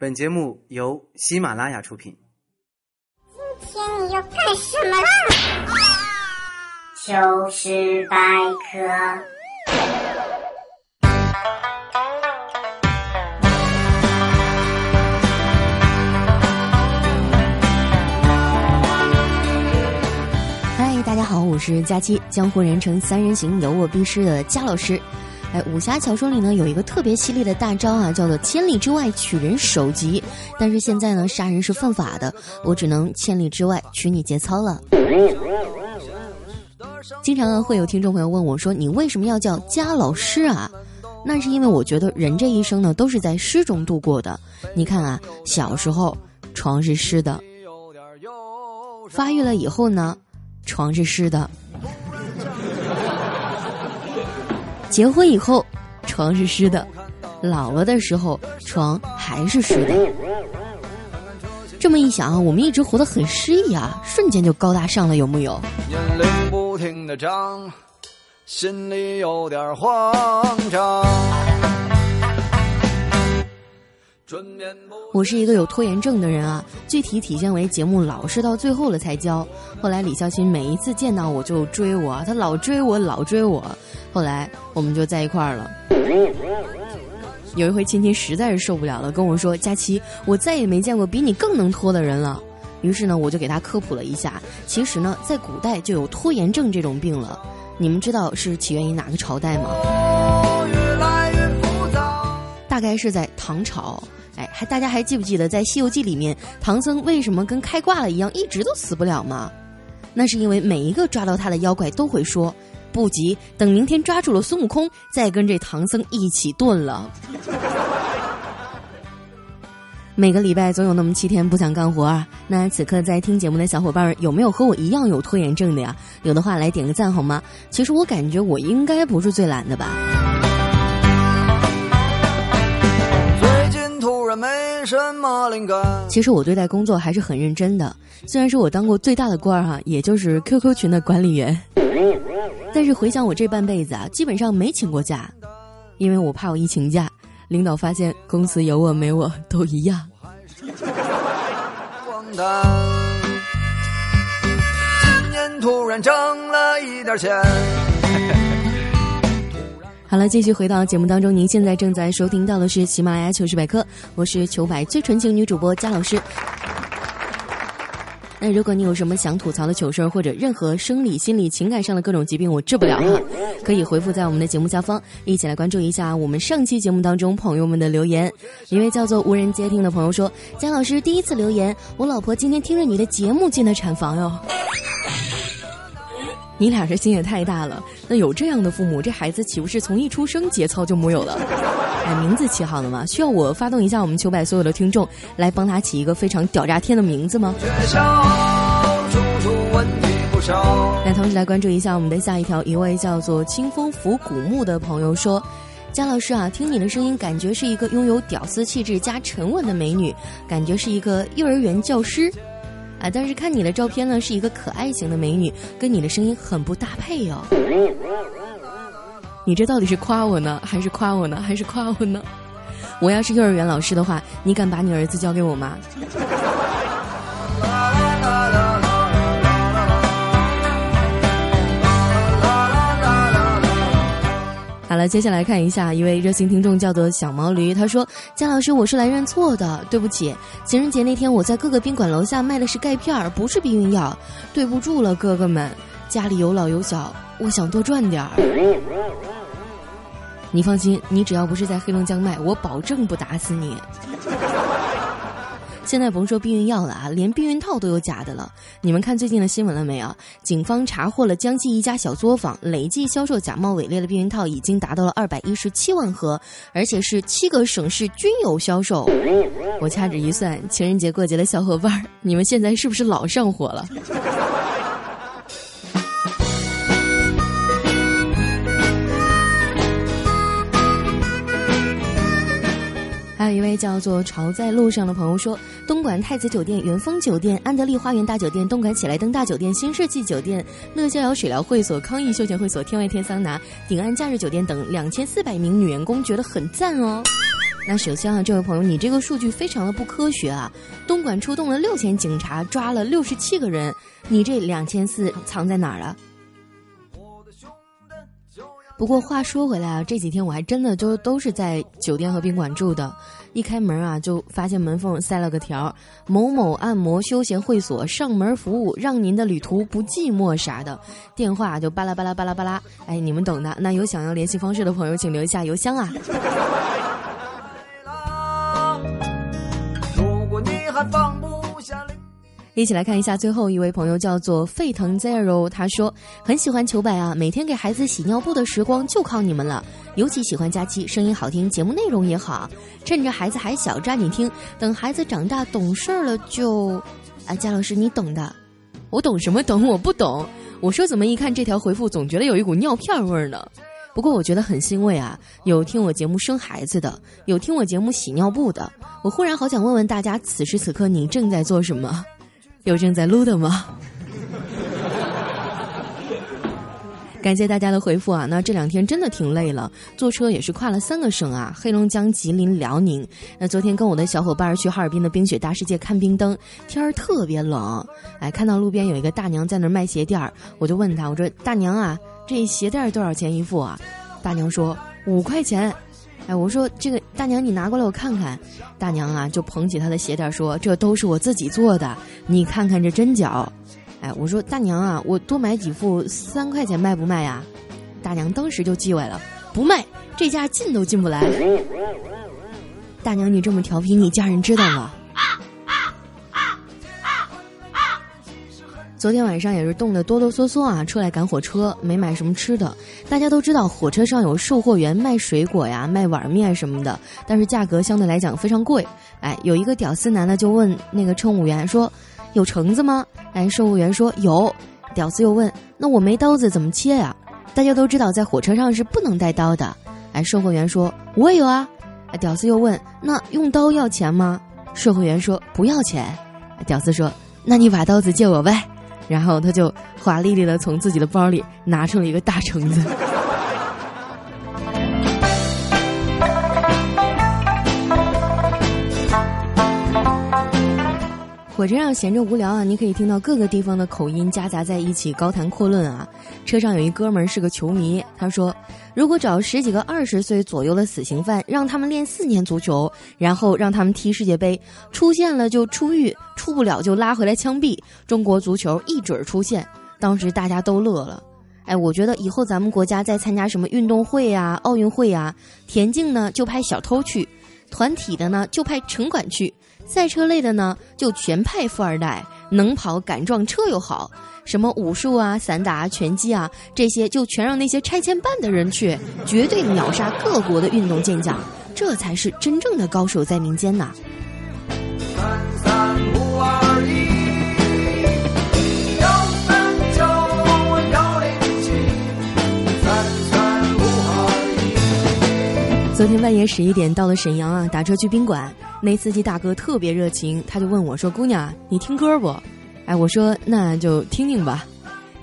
本节目由喜马拉雅出品。今天你要干什么啦？糗事百科。嗨，大家好，我是佳期，江湖人称三人行，有我必失的佳老师。哎，武侠小说里呢有一个特别犀利的大招啊，叫做千里之外取人首级。但是现在呢，杀人是犯法的，我只能千里之外取你节操了。经常啊会有听众朋友问我说：“你为什么要叫佳老师啊？”那是因为我觉得人这一生呢都是在诗中度过的。你看啊，小时候床是湿的，发育了以后呢，床是湿的。结婚以后，床是湿的；老了的时候，床还是湿的。这么一想，我们一直活得很诗意啊，瞬间就高大上了，有木有？年龄不停的长，心里有点慌张。我是一个有拖延症的人啊，具体体现为节目老是到最后了才交。后来李孝钦每一次见到我就追我，他老追我，老追我。后来我们就在一块儿了。有一回，亲亲实在是受不了了，跟我说：“佳琪，我再也没见过比你更能拖的人了。”于是呢，我就给他科普了一下，其实呢，在古代就有拖延症这种病了。你们知道是起源于哪个朝代吗？是在唐朝。哎，还大家还记不记得在《西游记》里面，唐僧为什么跟开挂了一样，一直都死不了吗？那是因为每一个抓到他的妖怪都会说。不急，等明天抓住了孙悟空，再跟这唐僧一起炖了。每个礼拜总有那么七天不想干活啊！那此刻在听节目的小伙伴有没有和我一样有拖延症的呀？有的话来点个赞好吗？其实我感觉我应该不是最懒的吧。其实我对待工作还是很认真的，虽然说我当过最大的官儿哈，也就是 QQ 群的管理员。但是回想我这半辈子啊，基本上没请过假，因为我怕我一请假，领导发现公司有我没我都一样。今年突然挣了一点钱。好了，继续回到节目当中，您现在正在收听到的是喜马拉雅糗事百科，我是糗百最纯情女主播佳老师。那如果你有什么想吐槽的糗事儿，或者任何生理、心理、情感上的各种疾病，我治不了哈，可以回复在我们的节目下方，一起来关注一下我们上期节目当中朋友们的留言。一位叫做无人接听的朋友说：“姜老师第一次留言，我老婆今天听着你的节目进的产房哟。”你俩这心也太大了，那有这样的父母，这孩子岂不是从一出生节操就木有了？哎，名字起好了吗？需要我发动一下我们球百所有的听众，来帮他起一个非常屌炸天的名字吗？来，同时来关注一下我们的下一条，一位叫做清风拂古木的朋友说：“姜老师啊，听你的声音，感觉是一个拥有屌丝气质加沉稳的美女，感觉是一个幼儿园教师。”啊！但是看你的照片呢，是一个可爱型的美女，跟你的声音很不搭配哦。你这到底是夸我呢，还是夸我呢，还是夸我呢？我要是幼儿园老师的话，你敢把你儿子交给我吗？来，接下来看一下一位热心听众，叫做小毛驴。他说：“姜老师，我是来认错的，对不起。情人节那天我在各个宾馆楼下卖的是钙片儿，不是避孕药，对不住了，哥哥们。家里有老有小，我想多赚点儿。你放心，你只要不是在黑龙江卖，我保证不打死你。”现在甭说避孕药了啊，连避孕套都有假的了。你们看最近的新闻了没有？警方查获了江西一家小作坊，累计销售假冒伪劣的避孕套已经达到了二百一十七万盒，而且是七个省市均有销售。我掐指一算，情人节过节的小伙伴，你们现在是不是老上火了？有一位叫做“潮在路上”的朋友说：“东莞太子酒店、元丰酒店、安德利花园大酒店、东莞喜来登大酒店、新世纪酒店、乐逍遥水疗会所、康逸休闲会所、天外天桑拿、鼎安假日酒店等两千四百名女员工觉得很赞哦。那首先啊，这位朋友，你这个数据非常的不科学啊！东莞出动了六千警察，抓了六十七个人，你这两千四藏在哪儿了？不过话说回来啊，这几天我还真的就都是在酒店和宾馆住的，一开门啊就发现门缝塞了个条某某按摩休闲会所上门服务，让您的旅途不寂寞啥的，电话就巴拉巴拉巴拉巴拉，哎，你们懂的。那有想要联系方式的朋友，请留下邮箱啊。如果你还放一起来看一下最后一位朋友，叫做沸腾 Zero。他说很喜欢球百啊，每天给孩子洗尿布的时光就靠你们了。尤其喜欢佳期，声音好听，节目内容也好。趁着孩子还小，抓紧听。等孩子长大懂事儿了，就啊，佳老师你懂的。我懂什么懂？我不懂。我说怎么一看这条回复，总觉得有一股尿片味儿呢？不过我觉得很欣慰啊，有听我节目生孩子的，有听我节目洗尿布的。我忽然好想问问大家，此时此刻你正在做什么？有正在撸的吗？感谢大家的回复啊！那这两天真的挺累了，坐车也是跨了三个省啊，黑龙江、吉林、辽宁。那昨天跟我的小伙伴去哈尔滨的冰雪大世界看冰灯，天儿特别冷，哎，看到路边有一个大娘在那儿卖鞋垫儿，我就问她，我说大娘啊。这鞋垫儿多少钱一副啊？大娘说五块钱。哎，我说这个大娘你拿过来我看看。大娘啊就捧起她的鞋垫说：“这都是我自己做的，你看看这针脚。”哎，我说大娘啊，我多买几副三块钱卖不卖呀？大娘当时就叽歪了：“不卖，这价进都进不来。”大娘你这么调皮，你家人知道吗？昨天晚上也是冻得哆哆嗦嗦啊，出来赶火车，没买什么吃的。大家都知道火车上有售货员卖水果呀、卖碗面什么的，但是价格相对来讲非常贵。哎，有一个屌丝男的就问那个乘务员说：“有橙子吗？”哎，售货员说有。屌丝又问：“那我没刀子怎么切呀？”大家都知道在火车上是不能带刀的。哎，售货员说：“我有啊。”屌丝又问：“那用刀要钱吗？”售货员说：“不要钱。”屌丝说：“那你把刀子借我呗。”然后他就华丽丽的从自己的包里拿出了一个大橙子。火车上闲着无聊啊，你可以听到各个地方的口音夹杂在一起，高谈阔论啊。车上有一哥们儿是个球迷，他说：“如果找十几个二十岁左右的死刑犯，让他们练四年足球，然后让他们踢世界杯，出现了就出狱，出不了就拉回来枪毙，中国足球一准儿出现。”当时大家都乐了。哎，我觉得以后咱们国家再参加什么运动会呀、奥运会呀，田径呢就派小偷去，团体的呢就派城管去。赛车类的呢，就全派富二代，能跑敢撞车又好，什么武术啊、散打、拳击啊，这些就全让那些拆迁办的人去，绝对秒杀各国的运动健将，这才是真正的高手在民间呐。三三五二一昨天半夜十一点到了沈阳啊，打车去宾馆。那司机大哥特别热情，他就问我说：“姑娘，你听歌不？”哎，我说那就听听吧。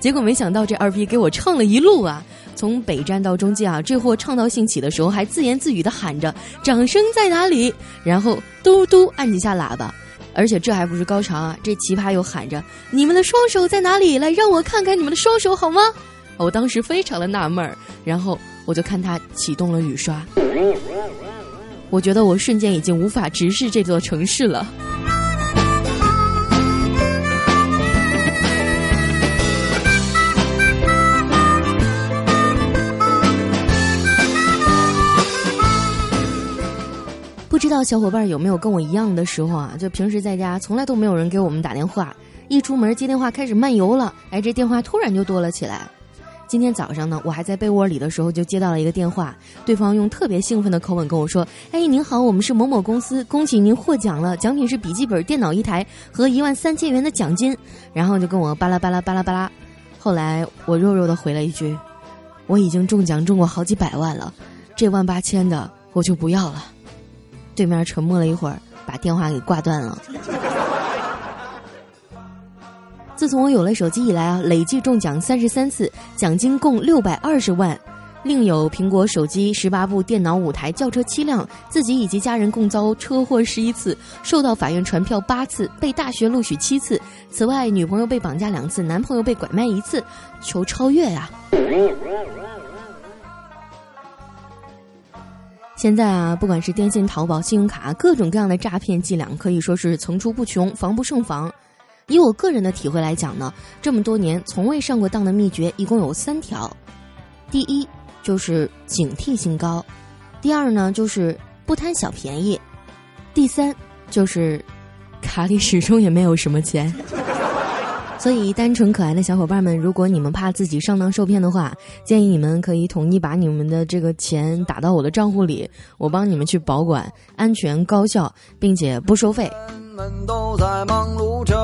结果没想到这二逼给我唱了一路啊，从北站到中间啊，这货唱到兴起的时候还自言自语的喊着“掌声在哪里”，然后嘟嘟按几下喇叭，而且这还不是高潮啊，这奇葩又喊着“你们的双手在哪里？来让我看看你们的双手好吗？”我当时非常的纳闷儿，然后。我就看他启动了雨刷，我觉得我瞬间已经无法直视这座城市了。不知道小伙伴有没有跟我一样的时候啊？就平时在家从来都没有人给我们打电话，一出门接电话开始漫游了，哎，这电话突然就多了起来。今天早上呢，我还在被窝里的时候，就接到了一个电话，对方用特别兴奋的口吻跟我说：“哎，您好，我们是某某公司，恭喜您获奖了，奖品是笔记本电脑一台和一万三千元的奖金。”然后就跟我巴拉巴拉巴拉巴拉。后来我弱弱的回了一句：“我已经中奖中过好几百万了，这万八千的我就不要了。”对面沉默了一会儿，把电话给挂断了。自从我有了手机以来啊，累计中奖三十三次，奖金共六百二十万。另有苹果手机十八部、电脑五台、轿车七辆，自己以及家人共遭车祸十一次，受到法院传票八次，被大学录取七次。此外，女朋友被绑架两次，男朋友被拐卖一次，求超越呀！现在啊，不管是电信、淘宝、信用卡，各种各样的诈骗伎俩可以说是层出不穷，防不胜防。以我个人的体会来讲呢，这么多年从未上过当的秘诀一共有三条：第一就是警惕性高；第二呢就是不贪小便宜；第三就是卡里始终也没有什么钱。所以，单纯可爱的小伙伴们，如果你们怕自己上当受骗的话，建议你们可以统一把你们的这个钱打到我的账户里，我帮你们去保管，安全高效，并且不收费。们都在忙碌着，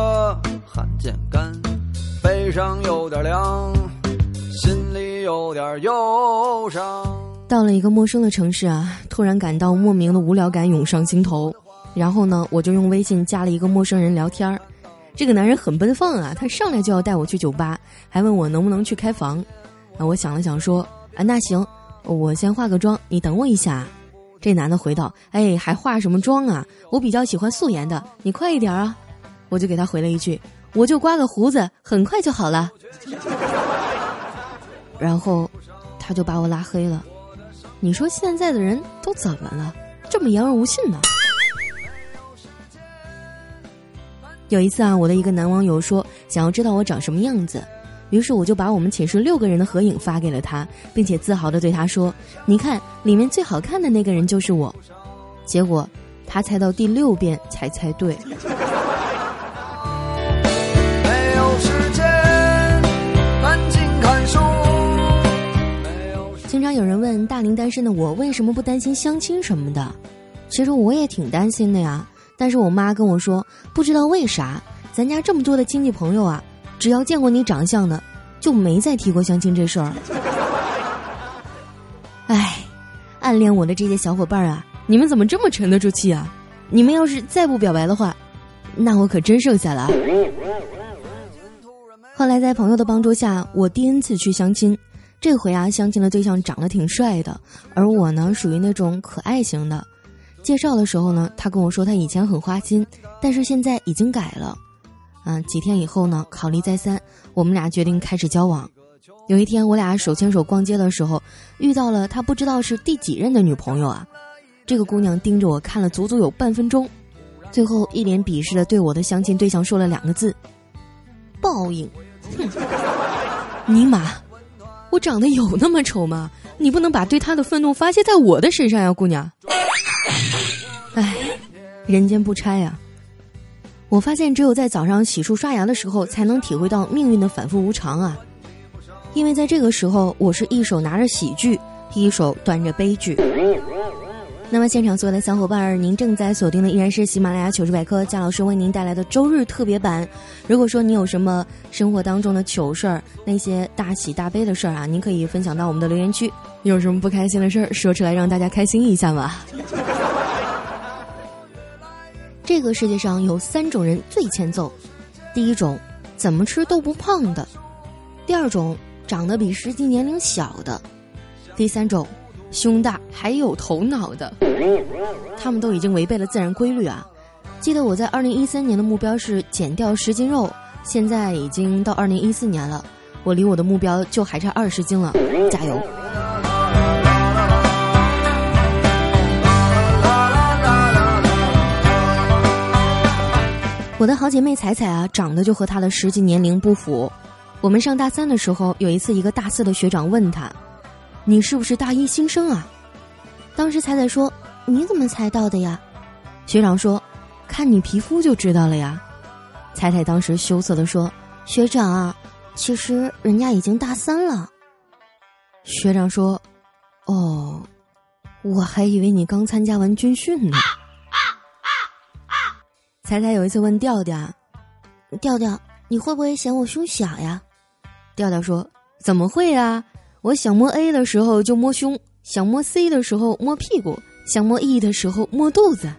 汗渐干，背上有点凉，心里有点忧伤。到了一个陌生的城市啊，突然感到莫名的无聊感涌上心头，然后呢，我就用微信加了一个陌生人聊天儿。这个男人很奔放啊，他上来就要带我去酒吧，还问我能不能去开房。啊，我想了想说，啊，那行，我先化个妆，你等我一下。这男的回道，哎，还化什么妆啊？我比较喜欢素颜的，你快一点啊。我就给他回了一句，我就刮个胡子，很快就好了。然后，他就把我拉黑了。你说现在的人都怎么了？这么言而无信呢？有一次啊，我的一个男网友说想要知道我长什么样子，于是我就把我们寝室六个人的合影发给了他，并且自豪的对他说：“你看，里面最好看的那个人就是我。”结果他猜到第六遍才猜对。问大龄单身的我为什么不担心相亲什么的，其实我也挺担心的呀。但是我妈跟我说，不知道为啥，咱家这么多的亲戚朋友啊，只要见过你长相的，就没再提过相亲这事儿。哎，暗恋我的这些小伙伴啊，你们怎么这么沉得住气啊？你们要是再不表白的话，那我可真剩下了。后来在朋友的帮助下，我第 N 次去相亲，这回啊，相亲的对象长得挺帅的，而我呢，属于那种可爱型的。介绍的时候呢，他跟我说他以前很花心，但是现在已经改了。嗯，几天以后呢，考虑再三，我们俩决定开始交往。有一天，我俩手牵手逛街的时候，遇到了他不知道是第几任的女朋友啊。这个姑娘盯着我看了足足有半分钟，最后一脸鄙视的对我的相亲对象说了两个字：“报应。”，尼玛，我长得有那么丑吗？你不能把对他的愤怒发泄在我的身上呀，姑娘。唉，人间不拆呀！我发现只有在早上洗漱刷牙的时候，才能体会到命运的反复无常啊。因为在这个时候，我是一手拿着喜剧，一手端着悲剧。那么，现场所有的小伙伴儿，您正在锁定的依然是喜马拉雅糗事百科，贾老师为您带来的周日特别版。如果说你有什么生活当中的糗事儿，那些大喜大悲的事儿啊，您可以分享到我们的留言区。有什么不开心的事儿，说出来让大家开心一下嘛。这个世界上有三种人最欠揍：第一种，怎么吃都不胖的；第二种，长得比实际年龄小的；第三种。胸大还有头脑的，他们都已经违背了自然规律啊！记得我在二零一三年的目标是减掉十斤肉，现在已经到二零一四年了，我离我的目标就还差二十斤了，加油！我的好姐妹彩彩啊，长得就和她的实际年龄不符。我们上大三的时候，有一次一个大四的学长问她。你是不是大一新生啊？当时彩彩说：“你怎么猜到的呀？”学长说：“看你皮肤就知道了呀。”彩彩当时羞涩的说：“学长啊，其实人家已经大三了。”学长说：“哦，我还以为你刚参加完军训呢。”彩彩有一次问调调：“调调，你会不会嫌我胸小呀？”调调说：“怎么会啊？”我想摸 A 的时候就摸胸，想摸 C 的时候摸屁股，想摸 E 的时候摸肚子。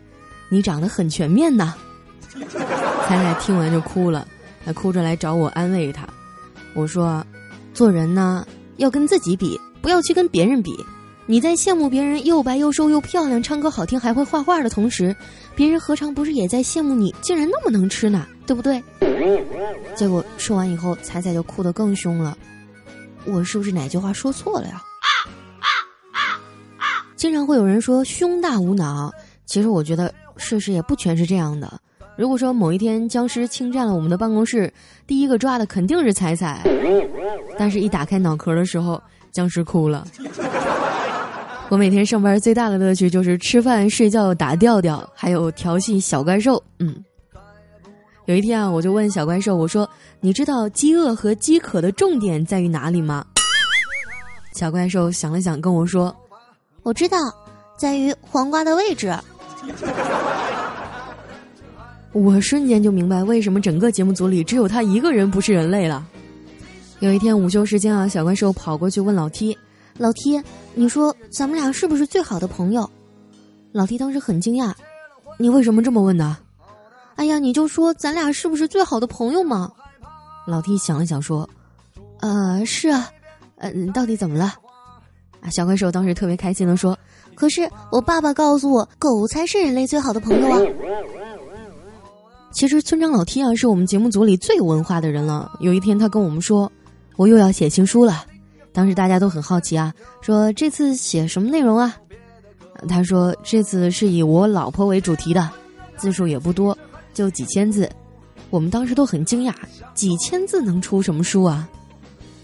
你长得很全面呐！彩彩听完就哭了，还哭着来找我安慰她。我说：做人呢要跟自己比，不要去跟别人比。你在羡慕别人又白又瘦又漂亮、唱歌好听还会画画的同时，别人何尝不是也在羡慕你竟然那么能吃呢？对不对？结果说完以后，彩彩就哭得更凶了。我是不是哪句话说错了呀？经常会有人说胸大无脑，其实我觉得事实也不全是这样的。如果说某一天僵尸侵占了我们的办公室，第一个抓的肯定是彩彩，但是一打开脑壳的时候，僵尸哭了。我每天上班最大的乐趣就是吃饭、睡觉、打调调，还有调戏小怪兽。嗯，有一天啊，我就问小怪兽：“我说，你知道饥饿和饥渴的重点在于哪里吗？”小怪兽想了想，跟我说。我知道，在于黄瓜的位置。我瞬间就明白为什么整个节目组里只有他一个人不是人类了。有一天午休时间啊，小怪兽跑过去问老 T：“ 老 T，你说咱们俩是不是最好的朋友？”老 T 当时很惊讶：“你为什么这么问呢？”“哎呀，你就说咱俩是不是最好的朋友嘛？”老 T 想了想说：“呃，是啊，嗯，到底怎么了？”啊！小怪兽当时特别开心的说：“可是我爸爸告诉我，狗才是人类最好的朋友啊。”其实村长老 T 啊，是我们节目组里最有文化的人了。有一天，他跟我们说：“我又要写情书了。”当时大家都很好奇啊，说：“这次写什么内容啊？”他说：“这次是以我老婆为主题的，字数也不多，就几千字。”我们当时都很惊讶，几千字能出什么书啊？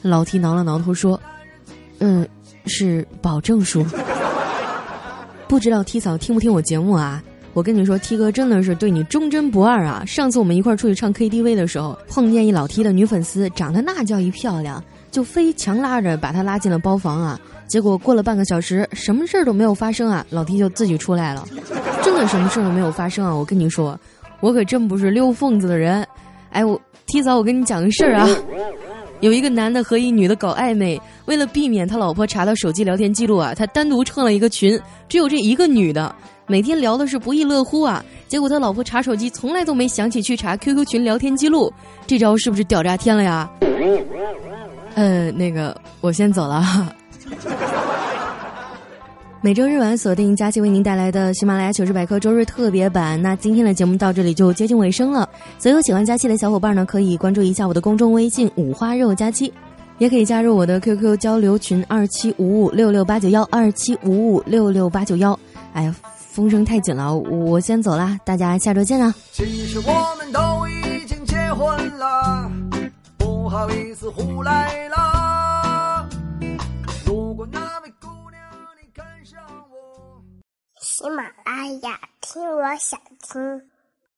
老 T 挠了挠头说：“嗯。”是保证书，不知道 T 嫂听不听我节目啊？我跟你说，T 哥真的是对你忠贞不二啊！上次我们一块儿出去唱 KTV 的时候，碰见一老 T 的女粉丝，长得那叫一漂亮，就非强拉着把她拉进了包房啊。结果过了半个小时，什么事儿都没有发生啊，老 T 就自己出来了，真的什么事儿都没有发生啊！我跟你说，我可真不是溜缝子的人。哎，我提早，我跟你讲个事儿啊。有一个男的和一女的搞暧昧，为了避免他老婆查到手机聊天记录啊，他单独创了一个群，只有这一个女的，每天聊的是不亦乐乎啊。结果他老婆查手机从来都没想起去查 QQ 群聊天记录，这招是不是屌炸天了呀？呃，那个我先走了。每周日晚锁定佳期为您带来的喜马拉雅糗事百科周日特别版。那今天的节目到这里就接近尾声了。所有喜欢佳期的小伙伴呢，可以关注一下我的公众微信“五花肉佳期”，也可以加入我的 QQ 交流群二七五五六六八九幺二七五五六六八九幺。哎呀，风声太紧了，我先走啦，大家下周见啊！其实我们都已经结婚了，不好意思胡来了。喜马拉雅，听我想听。